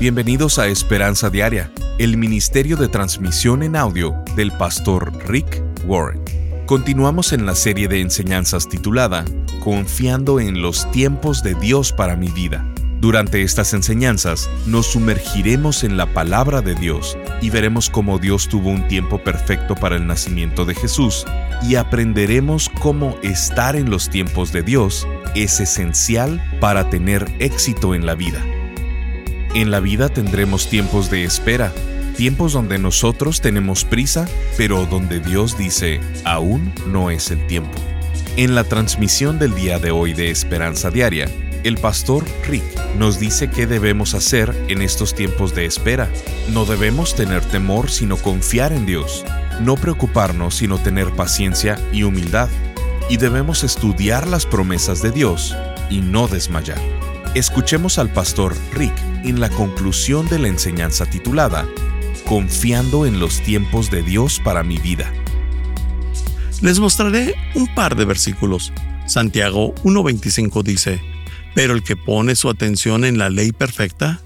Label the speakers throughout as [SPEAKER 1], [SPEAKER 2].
[SPEAKER 1] Bienvenidos a Esperanza Diaria, el ministerio de transmisión en audio del pastor Rick Warren. Continuamos en la serie de enseñanzas titulada Confiando en los tiempos de Dios para mi vida. Durante estas enseñanzas nos sumergiremos en la palabra de Dios y veremos cómo Dios tuvo un tiempo perfecto para el nacimiento de Jesús y aprenderemos cómo estar en los tiempos de Dios es esencial para tener éxito en la vida. En la vida tendremos tiempos de espera, tiempos donde nosotros tenemos prisa, pero donde Dios dice, aún no es el tiempo. En la transmisión del día de hoy de Esperanza Diaria, el pastor Rick nos dice qué debemos hacer en estos tiempos de espera. No debemos tener temor sino confiar en Dios, no preocuparnos sino tener paciencia y humildad, y debemos estudiar las promesas de Dios y no desmayar. Escuchemos al pastor Rick en la conclusión de la enseñanza titulada Confiando en los tiempos de Dios para mi vida.
[SPEAKER 2] Les mostraré un par de versículos. Santiago 1.25 dice, Pero el que pone su atención en la ley perfecta,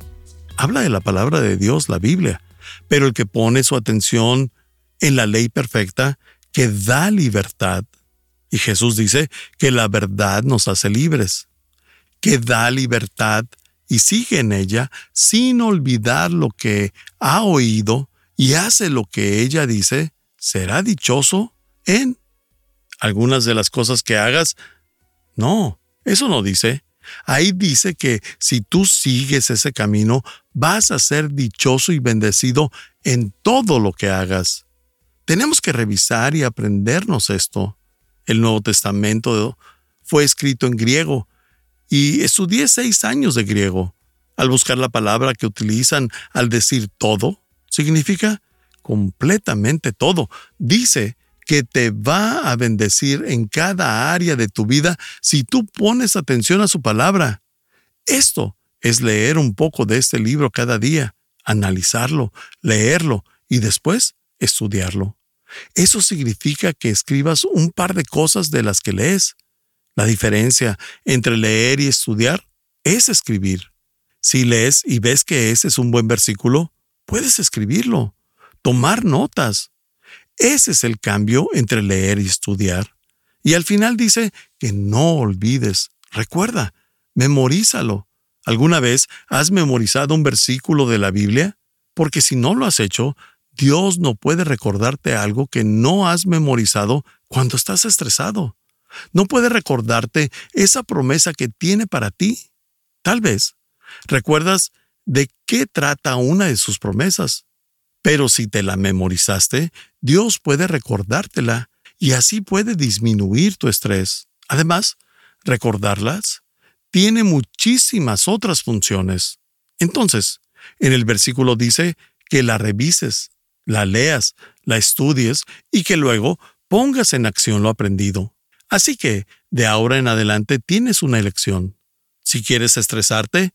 [SPEAKER 2] habla de la palabra de Dios, la Biblia, pero el que pone su atención en la ley perfecta, que da libertad. Y Jesús dice que la verdad nos hace libres que da libertad y sigue en ella sin olvidar lo que ha oído y hace lo que ella dice, será dichoso en algunas de las cosas que hagas. No, eso no dice. Ahí dice que si tú sigues ese camino, vas a ser dichoso y bendecido en todo lo que hagas. Tenemos que revisar y aprendernos esto. El Nuevo Testamento fue escrito en griego y estudié seis años de griego. Al buscar la palabra que utilizan al decir todo, significa completamente todo. Dice que te va a bendecir en cada área de tu vida si tú pones atención a su palabra. Esto es leer un poco de este libro cada día, analizarlo, leerlo y después estudiarlo. Eso significa que escribas un par de cosas de las que lees. La diferencia entre leer y estudiar es escribir. Si lees y ves que ese es un buen versículo, puedes escribirlo, tomar notas. Ese es el cambio entre leer y estudiar. Y al final dice que no olvides. Recuerda, memorízalo. ¿Alguna vez has memorizado un versículo de la Biblia? Porque si no lo has hecho, Dios no puede recordarte algo que no has memorizado cuando estás estresado. No puede recordarte esa promesa que tiene para ti. Tal vez recuerdas de qué trata una de sus promesas. Pero si te la memorizaste, Dios puede recordártela y así puede disminuir tu estrés. Además, recordarlas tiene muchísimas otras funciones. Entonces, en el versículo dice que la revises, la leas, la estudies y que luego pongas en acción lo aprendido. Así que, de ahora en adelante tienes una elección. Si quieres estresarte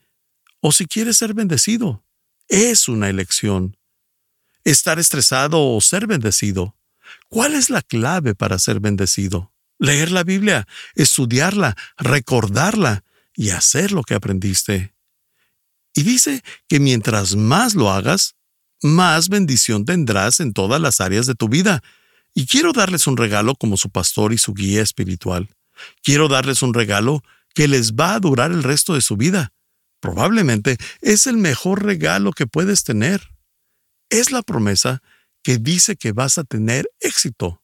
[SPEAKER 2] o si quieres ser bendecido. Es una elección. Estar estresado o ser bendecido. ¿Cuál es la clave para ser bendecido? Leer la Biblia, estudiarla, recordarla y hacer lo que aprendiste. Y dice que mientras más lo hagas, más bendición tendrás en todas las áreas de tu vida, y quiero darles un regalo como su pastor y su guía espiritual. Quiero darles un regalo que les va a durar el resto de su vida. Probablemente es el mejor regalo que puedes tener. Es la promesa que dice que vas a tener éxito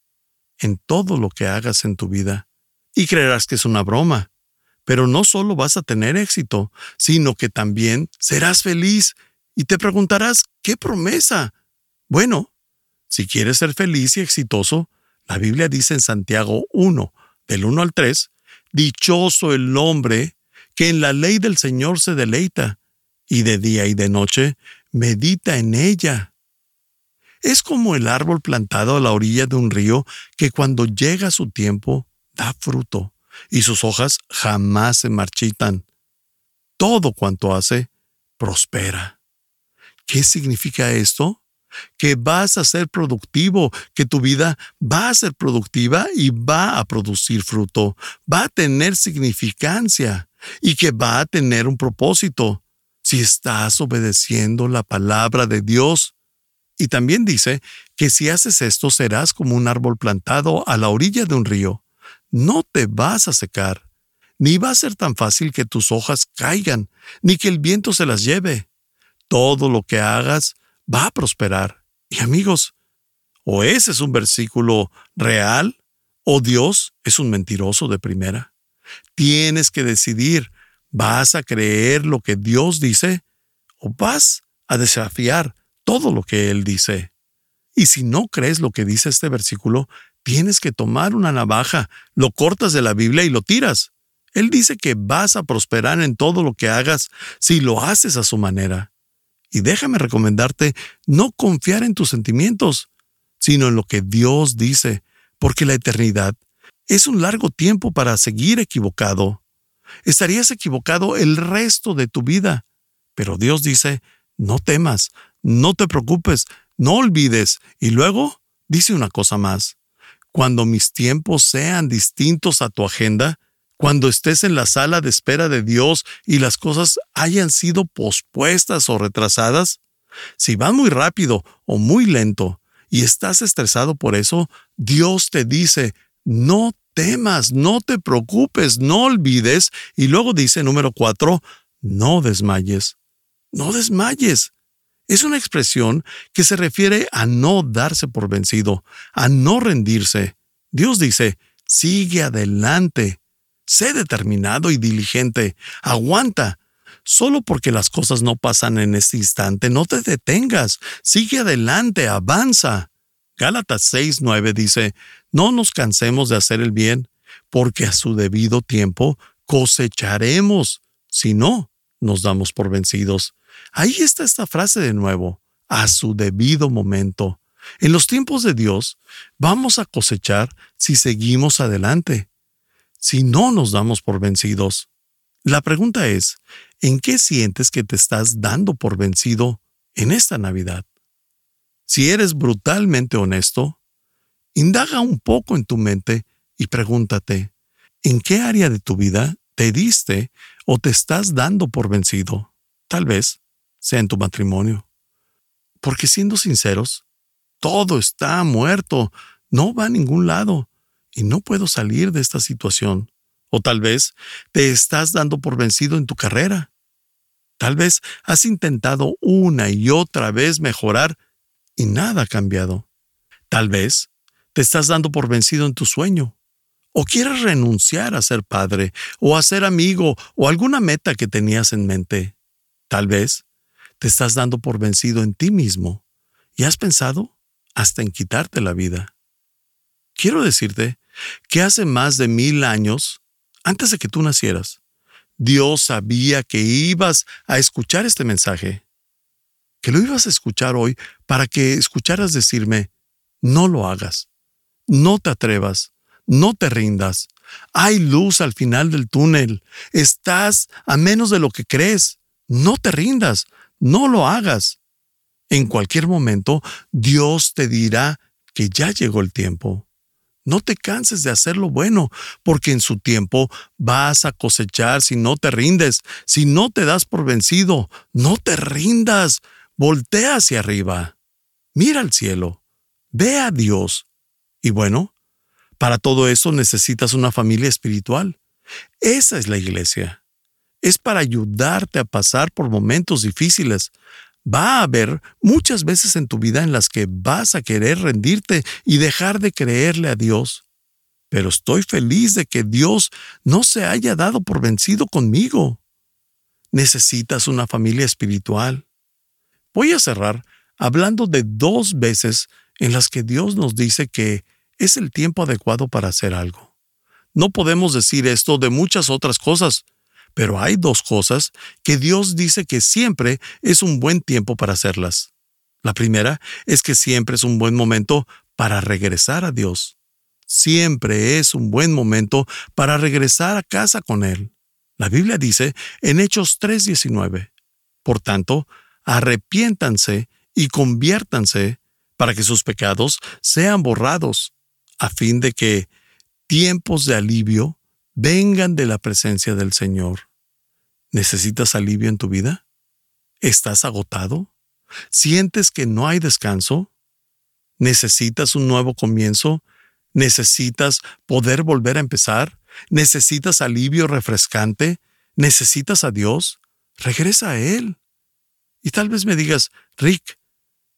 [SPEAKER 2] en todo lo que hagas en tu vida. Y creerás que es una broma. Pero no solo vas a tener éxito, sino que también serás feliz y te preguntarás, ¿qué promesa? Bueno, si quieres ser feliz y exitoso, la Biblia dice en Santiago 1, del 1 al 3, Dichoso el hombre que en la ley del Señor se deleita, y de día y de noche medita en ella. Es como el árbol plantado a la orilla de un río que cuando llega su tiempo da fruto, y sus hojas jamás se marchitan. Todo cuanto hace, prospera. ¿Qué significa esto? Que vas a ser productivo, que tu vida va a ser productiva y va a producir fruto, va a tener significancia y que va a tener un propósito. si estás obedeciendo la palabra de Dios. Y también dice que si haces esto serás como un árbol plantado a la orilla de un río. No te vas a secar, ni va a ser tan fácil que tus hojas caigan, ni que el viento se las lleve. Todo lo que hagas va a prosperar. Y amigos, o ese es un versículo real, o Dios es un mentiroso de primera. Tienes que decidir, ¿vas a creer lo que Dios dice o vas a desafiar todo lo que Él dice? Y si no crees lo que dice este versículo, tienes que tomar una navaja, lo cortas de la Biblia y lo tiras. Él dice que vas a prosperar en todo lo que hagas si lo haces a su manera. Y déjame recomendarte no confiar en tus sentimientos, sino en lo que Dios dice, porque la eternidad es un largo tiempo para seguir equivocado. Estarías equivocado el resto de tu vida. Pero Dios dice, no temas, no te preocupes, no olvides. Y luego dice una cosa más. Cuando mis tiempos sean distintos a tu agenda, cuando estés en la sala de espera de Dios y las cosas hayan sido pospuestas o retrasadas, si van muy rápido o muy lento y estás estresado por eso, Dios te dice, no temas, no te preocupes, no olvides. Y luego dice número cuatro, no desmayes. No desmayes. Es una expresión que se refiere a no darse por vencido, a no rendirse. Dios dice, sigue adelante, sé determinado y diligente, aguanta. Solo porque las cosas no pasan en este instante, no te detengas, sigue adelante, avanza. Gálatas 6:9 dice, no nos cansemos de hacer el bien, porque a su debido tiempo cosecharemos, si no, nos damos por vencidos. Ahí está esta frase de nuevo, a su debido momento. En los tiempos de Dios vamos a cosechar si seguimos adelante, si no nos damos por vencidos. La pregunta es, ¿en qué sientes que te estás dando por vencido en esta Navidad? Si eres brutalmente honesto, indaga un poco en tu mente y pregúntate, ¿en qué área de tu vida te diste o te estás dando por vencido? Tal vez sea en tu matrimonio. Porque siendo sinceros, todo está muerto, no va a ningún lado y no puedo salir de esta situación. O tal vez te estás dando por vencido en tu carrera. Tal vez has intentado una y otra vez mejorar y nada ha cambiado. Tal vez te estás dando por vencido en tu sueño. O quieres renunciar a ser padre, o a ser amigo, o alguna meta que tenías en mente. Tal vez te estás dando por vencido en ti mismo y has pensado hasta en quitarte la vida. Quiero decirte que hace más de mil años, antes de que tú nacieras, Dios sabía que ibas a escuchar este mensaje, que lo ibas a escuchar hoy para que escucharas decirme, no lo hagas, no te atrevas, no te rindas, hay luz al final del túnel, estás a menos de lo que crees, no te rindas, no lo hagas. En cualquier momento, Dios te dirá que ya llegó el tiempo. No te canses de hacer lo bueno, porque en su tiempo vas a cosechar si no te rindes, si no te das por vencido. No te rindas. Voltea hacia arriba. Mira al cielo. Ve a Dios. Y bueno, para todo eso necesitas una familia espiritual. Esa es la iglesia es para ayudarte a pasar por momentos difíciles. Va a haber muchas veces en tu vida en las que vas a querer rendirte y dejar de creerle a Dios. Pero estoy feliz de que Dios no se haya dado por vencido conmigo. Necesitas una familia espiritual. Voy a cerrar hablando de dos veces en las que Dios nos dice que es el tiempo adecuado para hacer algo. No podemos decir esto de muchas otras cosas, pero hay dos cosas que Dios dice que siempre es un buen tiempo para hacerlas. La primera es que siempre es un buen momento para regresar a Dios. Siempre es un buen momento para regresar a casa con Él. La Biblia dice en Hechos 3:19, Por tanto, arrepiéntanse y conviértanse para que sus pecados sean borrados, a fin de que tiempos de alivio vengan de la presencia del Señor. ¿Necesitas alivio en tu vida? ¿Estás agotado? ¿Sientes que no hay descanso? ¿Necesitas un nuevo comienzo? ¿Necesitas poder volver a empezar? ¿Necesitas alivio refrescante? ¿Necesitas a Dios? Regresa a Él. Y tal vez me digas, Rick,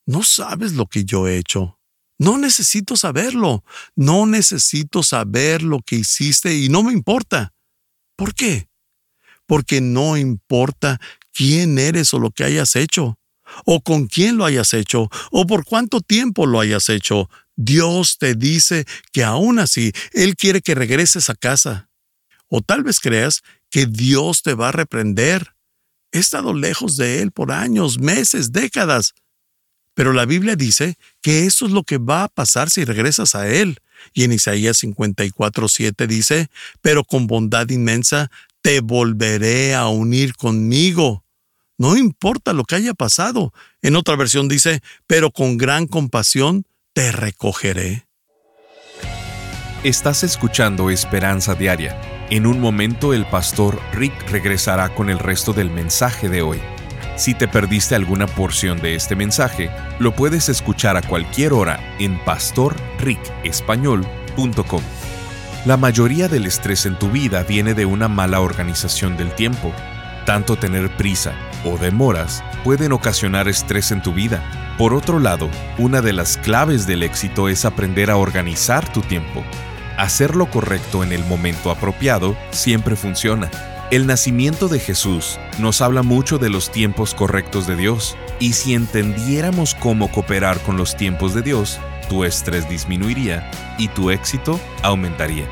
[SPEAKER 2] no sabes lo que yo he hecho. No necesito saberlo. No necesito saber lo que hiciste y no me importa. ¿Por qué? Porque no importa quién eres o lo que hayas hecho, o con quién lo hayas hecho, o por cuánto tiempo lo hayas hecho. Dios te dice que aún así Él quiere que regreses a casa. O tal vez creas que Dios te va a reprender. He estado lejos de Él por años, meses, décadas. Pero la Biblia dice que eso es lo que va a pasar si regresas a Él. Y en Isaías 54:7 dice, pero con bondad inmensa te volveré a unir conmigo. No importa lo que haya pasado. En otra versión dice, pero con gran compasión te recogeré.
[SPEAKER 1] Estás escuchando Esperanza Diaria. En un momento el pastor Rick regresará con el resto del mensaje de hoy. Si te perdiste alguna porción de este mensaje, lo puedes escuchar a cualquier hora en pastorricespañol.com. La mayoría del estrés en tu vida viene de una mala organización del tiempo. Tanto tener prisa o demoras pueden ocasionar estrés en tu vida. Por otro lado, una de las claves del éxito es aprender a organizar tu tiempo. Hacer lo correcto en el momento apropiado siempre funciona el nacimiento de Jesús nos habla mucho de los tiempos correctos de Dios, y si entendiéramos cómo cooperar con los tiempos de Dios, tu estrés disminuiría y tu éxito aumentaría.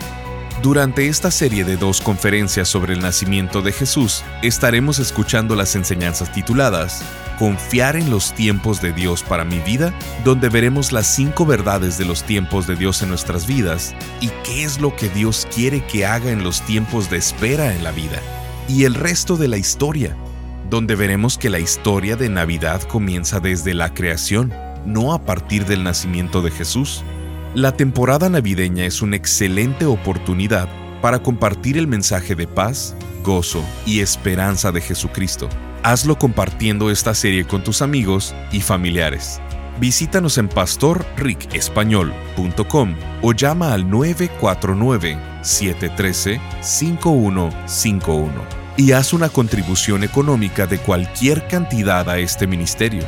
[SPEAKER 1] Durante esta serie de dos conferencias sobre el nacimiento de Jesús, estaremos escuchando las enseñanzas tituladas Confiar en los tiempos de Dios para mi vida, donde veremos las cinco verdades de los tiempos de Dios en nuestras vidas y qué es lo que Dios quiere que haga en los tiempos de espera en la vida. Y el resto de la historia, donde veremos que la historia de Navidad comienza desde la creación, no a partir del nacimiento de Jesús. La temporada navideña es una excelente oportunidad para compartir el mensaje de paz, gozo y esperanza de Jesucristo hazlo compartiendo esta serie con tus amigos y familiares. Visítanos en pastorricespañol.com o llama al 949-713-5151 y haz una contribución económica de cualquier cantidad a este ministerio.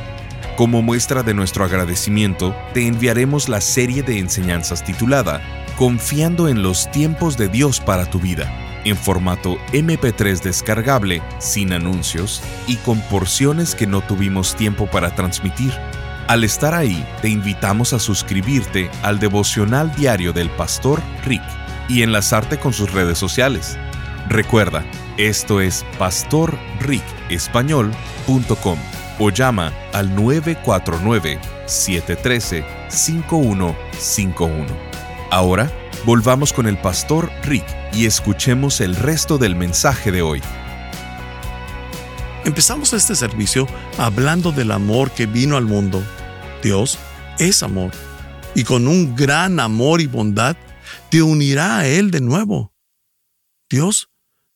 [SPEAKER 1] Como muestra de nuestro agradecimiento, te enviaremos la serie de enseñanzas titulada Confiando en los tiempos de Dios para tu vida en formato MP3 descargable, sin anuncios y con porciones que no tuvimos tiempo para transmitir. Al estar ahí, te invitamos a suscribirte al devocional diario del pastor Rick y enlazarte con sus redes sociales. Recuerda, esto es pastorricespañol.com o llama al 949-713-5151. Ahora, volvamos con el pastor Rick y escuchemos el resto del mensaje de hoy.
[SPEAKER 2] Empezamos este servicio hablando del amor que vino al mundo. Dios es amor y con un gran amor y bondad te unirá a Él de nuevo. Dios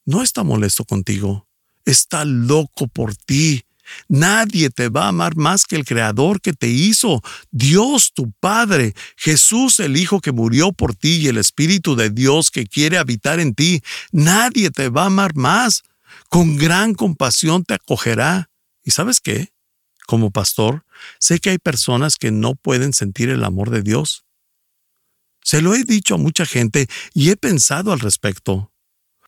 [SPEAKER 2] no está molesto contigo, está loco por ti Nadie te va a amar más que el Creador que te hizo, Dios tu Padre, Jesús el Hijo que murió por ti y el Espíritu de Dios que quiere habitar en ti. Nadie te va a amar más. Con gran compasión te acogerá. ¿Y sabes qué? Como pastor, sé que hay personas que no pueden sentir el amor de Dios. Se lo he dicho a mucha gente y he pensado al respecto.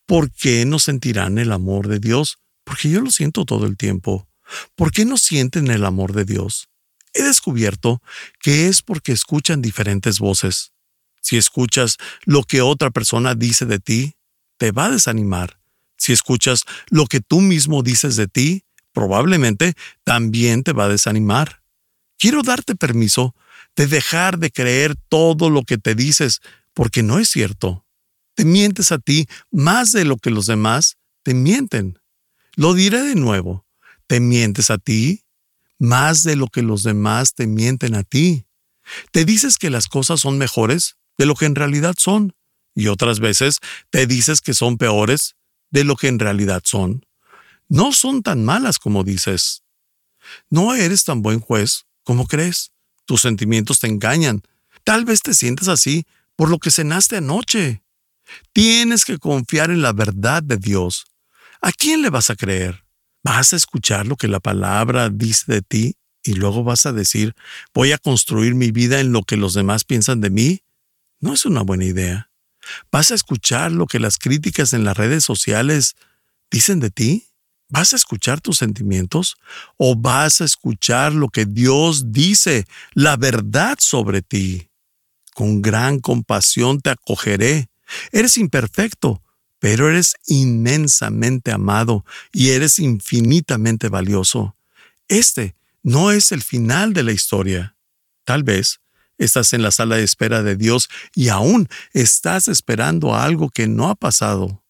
[SPEAKER 2] ¿Por qué no sentirán el amor de Dios? Porque yo lo siento todo el tiempo. ¿Por qué no sienten el amor de Dios? He descubierto que es porque escuchan diferentes voces. Si escuchas lo que otra persona dice de ti, te va a desanimar. Si escuchas lo que tú mismo dices de ti, probablemente también te va a desanimar. Quiero darte permiso de dejar de creer todo lo que te dices, porque no es cierto. Te mientes a ti más de lo que los demás te mienten. Lo diré de nuevo te mientes a ti más de lo que los demás te mienten a ti. Te dices que las cosas son mejores de lo que en realidad son y otras veces te dices que son peores de lo que en realidad son. No son tan malas como dices. No eres tan buen juez como crees. Tus sentimientos te engañan. Tal vez te sientes así por lo que cenaste anoche. Tienes que confiar en la verdad de Dios. ¿A quién le vas a creer? ¿Vas a escuchar lo que la palabra dice de ti y luego vas a decir, voy a construir mi vida en lo que los demás piensan de mí? No es una buena idea. ¿Vas a escuchar lo que las críticas en las redes sociales dicen de ti? ¿Vas a escuchar tus sentimientos o vas a escuchar lo que Dios dice, la verdad sobre ti? Con gran compasión te acogeré. Eres imperfecto, pero eres inmensamente amado y eres infinitamente valioso. Este no es el final de la historia. Tal vez estás en la sala de espera de Dios y aún estás esperando algo que no ha pasado.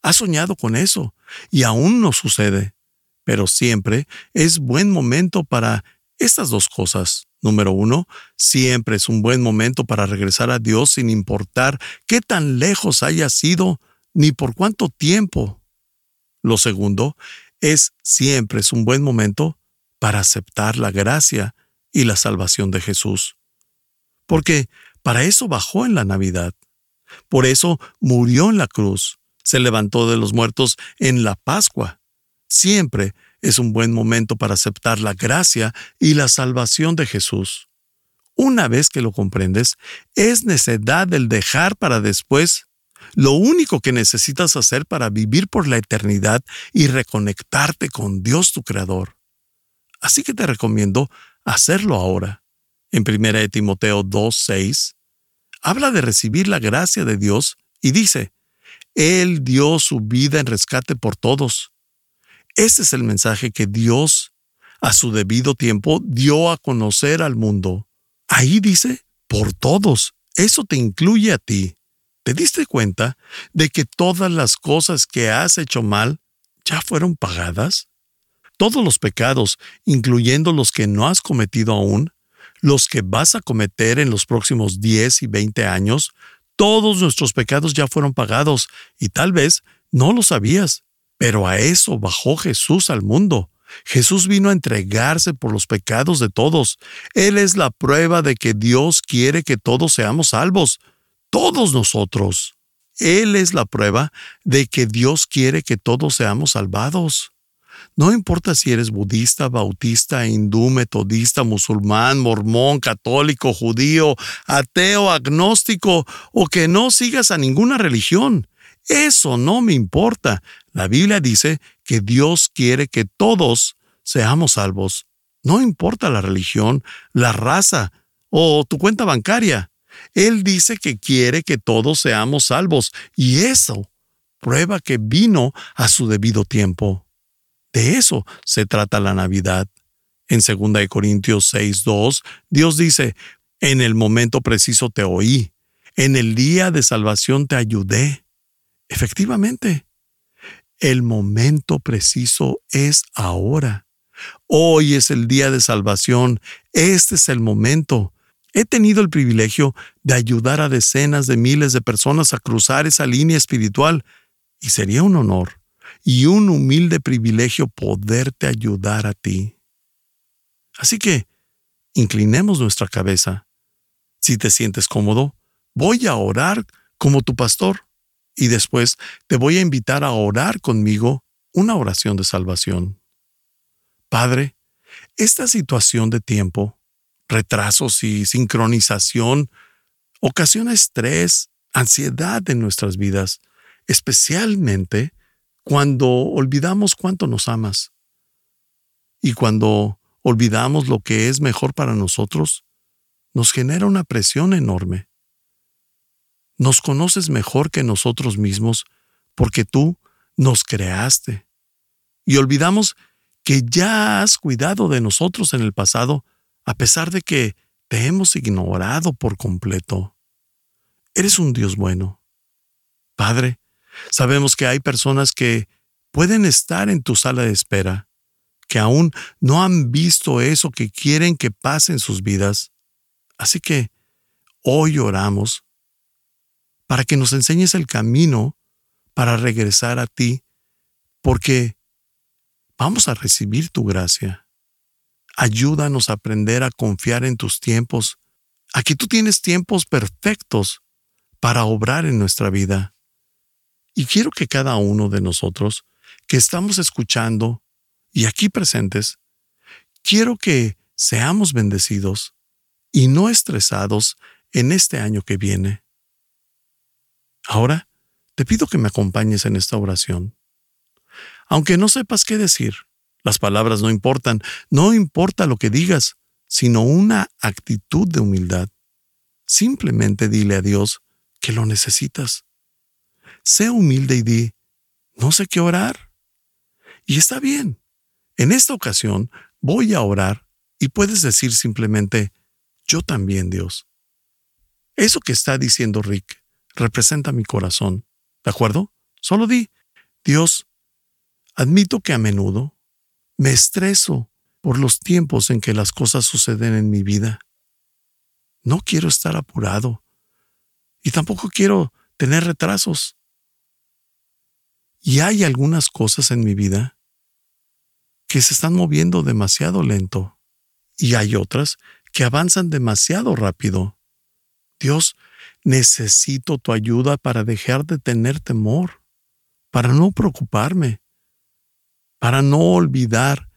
[SPEAKER 2] Has soñado con eso y aún no sucede. Pero siempre es buen momento para estas dos cosas. Número uno, siempre es un buen momento para regresar a Dios sin importar qué tan lejos haya sido ni por cuánto tiempo. Lo segundo, es siempre es un buen momento para aceptar la gracia y la salvación de Jesús. Porque para eso bajó en la Navidad. Por eso murió en la cruz. Se levantó de los muertos en la Pascua. Siempre es un buen momento para aceptar la gracia y la salvación de Jesús. Una vez que lo comprendes, es necesidad del dejar para después lo único que necesitas hacer para vivir por la eternidad y reconectarte con Dios tu Creador. Así que te recomiendo hacerlo ahora. En 1 Timoteo 2.6, habla de recibir la gracia de Dios y dice, Él dio su vida en rescate por todos este es el mensaje que Dios, a su debido tiempo, dio a conocer al mundo. Ahí dice, por todos. Eso te incluye a ti. ¿Te diste cuenta de que todas las cosas que has hecho mal ya fueron pagadas? Todos los pecados, incluyendo los que no has cometido aún, los que vas a cometer en los próximos 10 y 20 años, todos nuestros pecados ya fueron pagados y tal vez no lo sabías. Pero a eso bajó Jesús al mundo. Jesús vino a entregarse por los pecados de todos. Él es la prueba de que Dios quiere que todos seamos salvos. Todos nosotros. Él es la prueba de que Dios quiere que todos seamos salvados. No importa si eres budista, bautista, hindú, metodista, musulmán, mormón, católico, judío, ateo, agnóstico o que no sigas a ninguna religión. Eso no me importa. La Biblia dice que Dios quiere que todos seamos salvos. No importa la religión, la raza o tu cuenta bancaria. Él dice que quiere que todos seamos salvos y eso prueba que vino a su debido tiempo. De eso se trata la Navidad. En 2 Corintios 6:2, Dios dice, en el momento preciso te oí, en el día de salvación te ayudé. Efectivamente, el momento preciso es ahora. Hoy es el día de salvación. Este es el momento. He tenido el privilegio de ayudar a decenas de miles de personas a cruzar esa línea espiritual y sería un honor y un humilde privilegio poderte ayudar a ti. Así que, inclinemos nuestra cabeza. Si te sientes cómodo, voy a orar como tu pastor y después te voy a invitar a orar conmigo una oración de salvación. Padre, esta situación de tiempo, retrasos y sincronización ocasiona estrés, ansiedad en nuestras vidas, especialmente cuando olvidamos cuánto nos amas. Y cuando olvidamos lo que es mejor para nosotros, nos genera una presión enorme. Nos conoces mejor que nosotros mismos porque tú nos creaste. Y olvidamos que ya has cuidado de nosotros en el pasado a pesar de que te hemos ignorado por completo. Eres un Dios bueno. Padre, sabemos que hay personas que pueden estar en tu sala de espera, que aún no han visto eso que quieren que pase en sus vidas. Así que hoy oramos para que nos enseñes el camino para regresar a ti, porque vamos a recibir tu gracia. Ayúdanos a aprender a confiar en tus tiempos. Aquí tú tienes tiempos perfectos para obrar en nuestra vida. Y quiero que cada uno de nosotros que estamos escuchando y aquí presentes, quiero que seamos bendecidos y no estresados en este año que viene. Ahora, te pido que me acompañes en esta oración. Aunque no sepas qué decir, las palabras no importan, no importa lo que digas, sino una actitud de humildad. Simplemente dile a Dios que lo necesitas. Sé humilde y di, no sé qué orar. Y está bien. En esta ocasión voy a orar y puedes decir simplemente, yo también, Dios. Eso que está diciendo Rick representa mi corazón. ¿De acuerdo? Solo di, Dios, admito que a menudo me estreso por los tiempos en que las cosas suceden en mi vida. No quiero estar apurado y tampoco quiero tener retrasos. Y hay algunas cosas en mi vida que se están moviendo demasiado lento y hay otras que avanzan demasiado rápido. Dios, necesito tu ayuda para dejar de tener temor, para no preocuparme, para no olvidar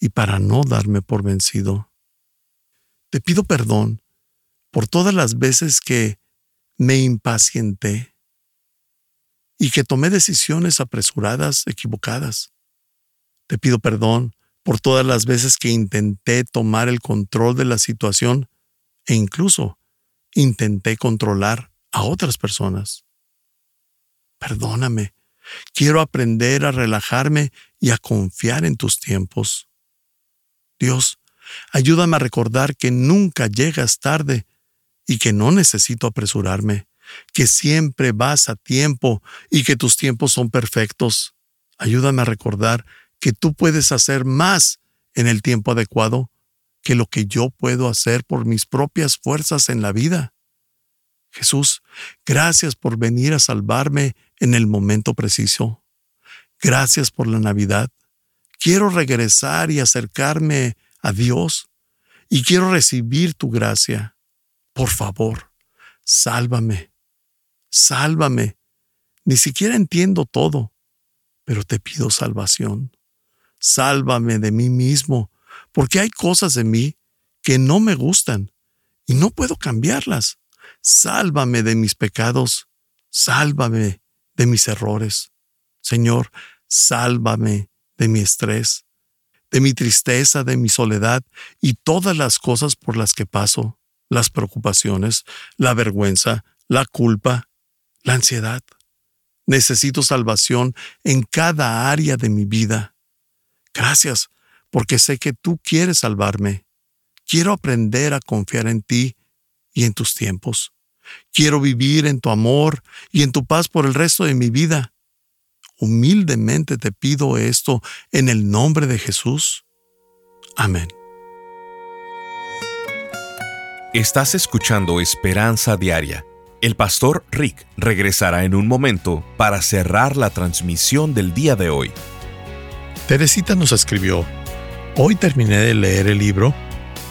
[SPEAKER 2] y para no darme por vencido. Te pido perdón por todas las veces que me impacienté y que tomé decisiones apresuradas, equivocadas. Te pido perdón por todas las veces que intenté tomar el control de la situación e incluso intenté controlar a otras personas. Perdóname. Quiero aprender a relajarme y a confiar en tus tiempos. Dios, ayúdame a recordar que nunca llegas tarde y que no necesito apresurarme, que siempre vas a tiempo y que tus tiempos son perfectos. Ayúdame a recordar que tú puedes hacer más en el tiempo adecuado que lo que yo puedo hacer por mis propias fuerzas en la vida. Jesús, gracias por venir a salvarme en el momento preciso. Gracias por la Navidad. Quiero regresar y acercarme a Dios y quiero recibir tu gracia. Por favor, sálvame. Sálvame. Ni siquiera entiendo todo, pero te pido salvación sálvame de mí mismo, porque hay cosas de mí que no me gustan y no puedo cambiarlas. Sálvame de mis pecados, sálvame de mis errores. Señor, sálvame de mi estrés, de mi tristeza, de mi soledad y todas las cosas por las que paso, las preocupaciones, la vergüenza, la culpa, la ansiedad. Necesito salvación en cada área de mi vida. Gracias, porque sé que tú quieres salvarme. Quiero aprender a confiar en ti y en tus tiempos. Quiero vivir en tu amor y en tu paz por el resto de mi vida. Humildemente te pido esto en el nombre de Jesús. Amén.
[SPEAKER 1] Estás escuchando Esperanza Diaria. El pastor Rick regresará en un momento para cerrar la transmisión del día de hoy.
[SPEAKER 2] Teresita nos escribió, Hoy terminé de leer el libro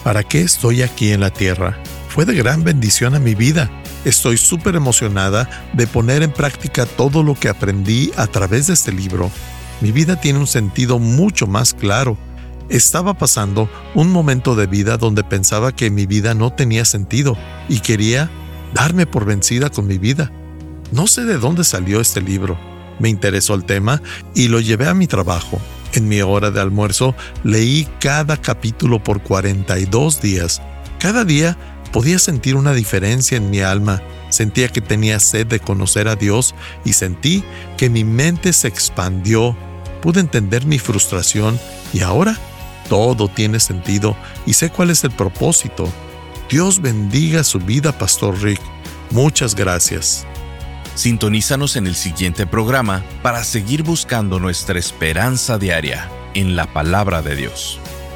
[SPEAKER 2] ¿Para qué estoy aquí en la tierra? Fue de gran bendición a mi vida. Estoy súper emocionada de poner en práctica todo lo que aprendí a través de este libro. Mi vida tiene un sentido mucho más claro. Estaba pasando un momento de vida donde pensaba que mi vida no tenía sentido y quería darme por vencida con mi vida. No sé de dónde salió este libro. Me interesó el tema y lo llevé a mi trabajo en mi hora de almuerzo leí cada capítulo por 42 días. Cada día podía sentir una diferencia en mi alma. Sentía que tenía sed de conocer a Dios y sentí que mi mente se expandió. Pude entender mi frustración y ahora todo tiene sentido y sé cuál es el propósito. Dios bendiga su vida, Pastor Rick. Muchas gracias.
[SPEAKER 1] Sintonízanos en el siguiente programa para seguir buscando nuestra esperanza diaria en la palabra de Dios.